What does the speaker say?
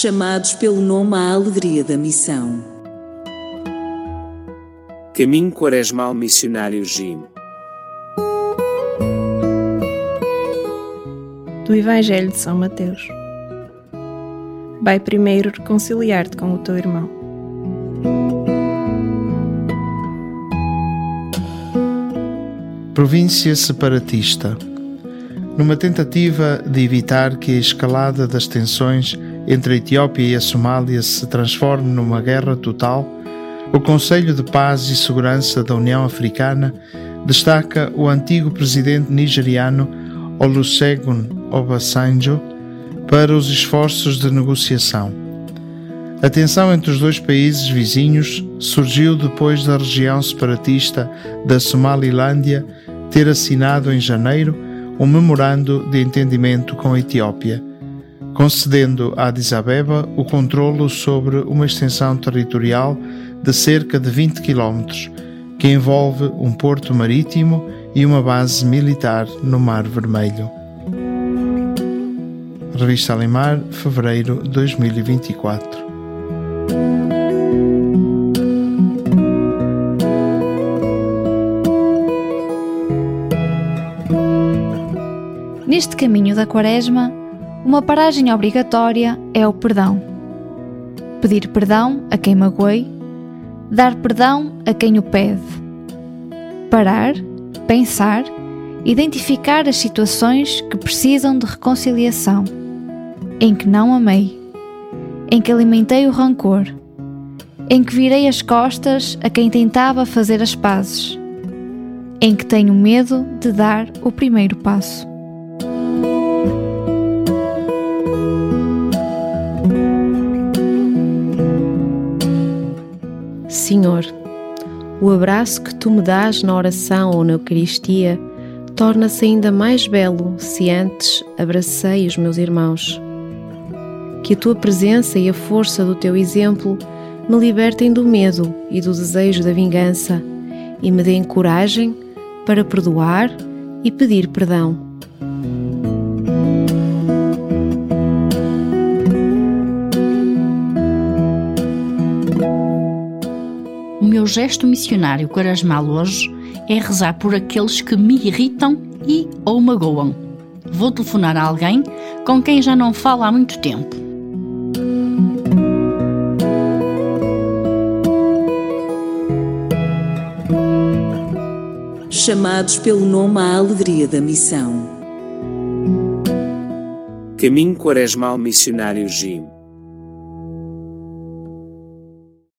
chamados pelo nome à alegria da missão. Caminho Quaresmal Missionário Jim. Do Evangelho de São Mateus. Vai primeiro reconciliar-te com o teu irmão. Província separatista. Numa tentativa de evitar que a escalada das tensões entre a Etiópia e a Somália se transforme numa guerra total, o Conselho de Paz e Segurança da União Africana destaca o antigo presidente nigeriano Olusegun Obasanjo para os esforços de negociação. A tensão entre os dois países vizinhos surgiu depois da região separatista da Somalilândia ter assinado em janeiro um memorando de entendimento com a Etiópia, concedendo a Addis Abeba o controlo sobre uma extensão territorial de cerca de 20 km, que envolve um porto marítimo e uma base militar no Mar Vermelho. Revista Alemar, fevereiro 2024. Neste caminho da Quaresma, uma paragem obrigatória é o perdão. Pedir perdão a quem magoei, dar perdão a quem o pede. Parar, pensar, identificar as situações que precisam de reconciliação, em que não amei, em que alimentei o rancor, em que virei as costas a quem tentava fazer as pazes, em que tenho medo de dar o primeiro passo. Senhor, o abraço que tu me dás na oração ou na Eucaristia torna-se ainda mais belo se antes abracei os meus irmãos. Que a tua presença e a força do teu exemplo me libertem do medo e do desejo da vingança e me deem coragem para perdoar e pedir perdão. O meu gesto missionário quaresmal hoje é rezar por aqueles que me irritam e ou magoam. Vou telefonar a alguém com quem já não falo há muito tempo. Chamados pelo nome à alegria da missão. Caminho Quaresmal Missionário Jim.